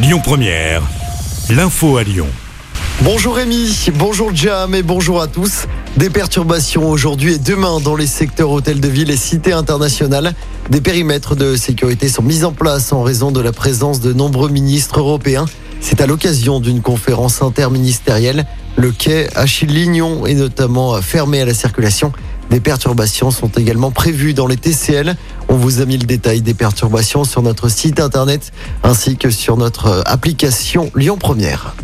Lyon Première, l'info à Lyon. Bonjour Rémi, bonjour Jam et bonjour à tous. Des perturbations aujourd'hui et demain dans les secteurs hôtels de ville et cités internationales. Des périmètres de sécurité sont mis en place en raison de la présence de nombreux ministres européens. C'est à l'occasion d'une conférence interministérielle. Le quai Achille Lignon est notamment fermé à la circulation. Des perturbations sont également prévues dans les TCL. On vous a mis le détail des perturbations sur notre site internet ainsi que sur notre application Lyon Première.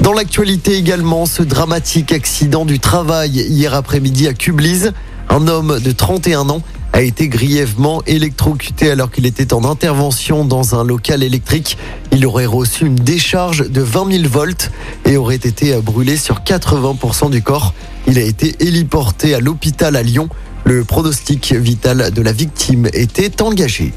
Dans l'actualité également, ce dramatique accident du travail hier après-midi à Cublise. Un homme de 31 ans a été grièvement électrocuté alors qu'il était en intervention dans un local électrique. Il aurait reçu une décharge de 20 000 volts et aurait été brûlé sur 80% du corps. Il a été héliporté à l'hôpital à Lyon. Le pronostic vital de la victime était engagé.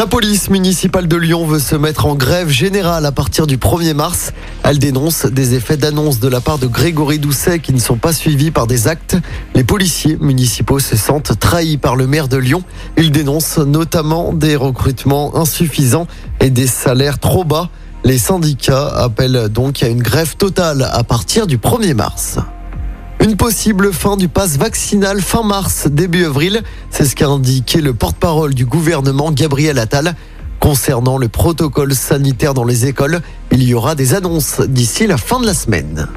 La police municipale de Lyon veut se mettre en grève générale à partir du 1er mars. Elle dénonce des effets d'annonce de la part de Grégory Doucet qui ne sont pas suivis par des actes. Les policiers municipaux se sentent trahis par le maire de Lyon. Ils dénoncent notamment des recrutements insuffisants et des salaires trop bas. Les syndicats appellent donc à une grève totale à partir du 1er mars. Une possible fin du pass vaccinal fin mars, début avril. C'est ce qu'a indiqué le porte-parole du gouvernement, Gabriel Attal. Concernant le protocole sanitaire dans les écoles, il y aura des annonces d'ici la fin de la semaine.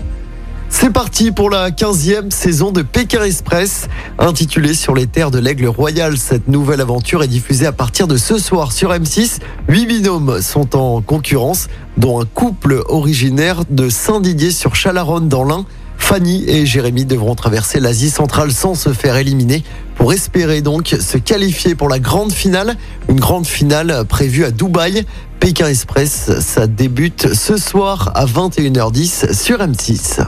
C'est parti pour la 15e saison de Pékin Express. Intitulée Sur les terres de l'Aigle Royal, cette nouvelle aventure est diffusée à partir de ce soir sur M6. Huit binômes sont en concurrence, dont un couple originaire de Saint-Didier sur Chalaronne dans l'Ain. Fanny et Jérémy devront traverser l'Asie centrale sans se faire éliminer pour espérer donc se qualifier pour la grande finale. Une grande finale prévue à Dubaï. Pékin Express, ça débute ce soir à 21h10 sur M6.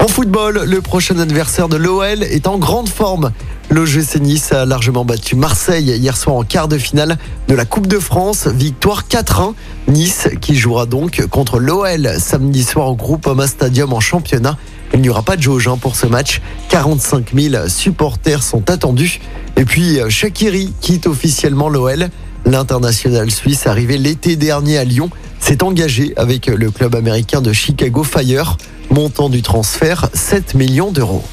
En football, le prochain adversaire de l'OL est en grande forme. L'OGC Nice a largement battu Marseille hier soir en quart de finale de la Coupe de France. Victoire 4-1. Nice qui jouera donc contre l'OL samedi soir au Groupama Stadium en championnat. Il n'y aura pas de jauge hein, pour ce match. 45 000 supporters sont attendus. Et puis euh, Shakiri quitte officiellement l'OL. L'international suisse arrivé l'été dernier à Lyon s'est engagé avec le club américain de Chicago Fire. Montant du transfert 7 millions d'euros.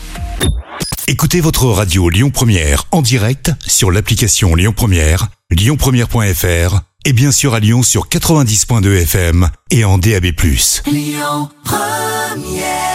Écoutez votre radio Lyon Première en direct sur l'application Lyon Première, lyonpremière.fr et bien sûr à Lyon sur 90.2 FM et en DAB+. Lyon Première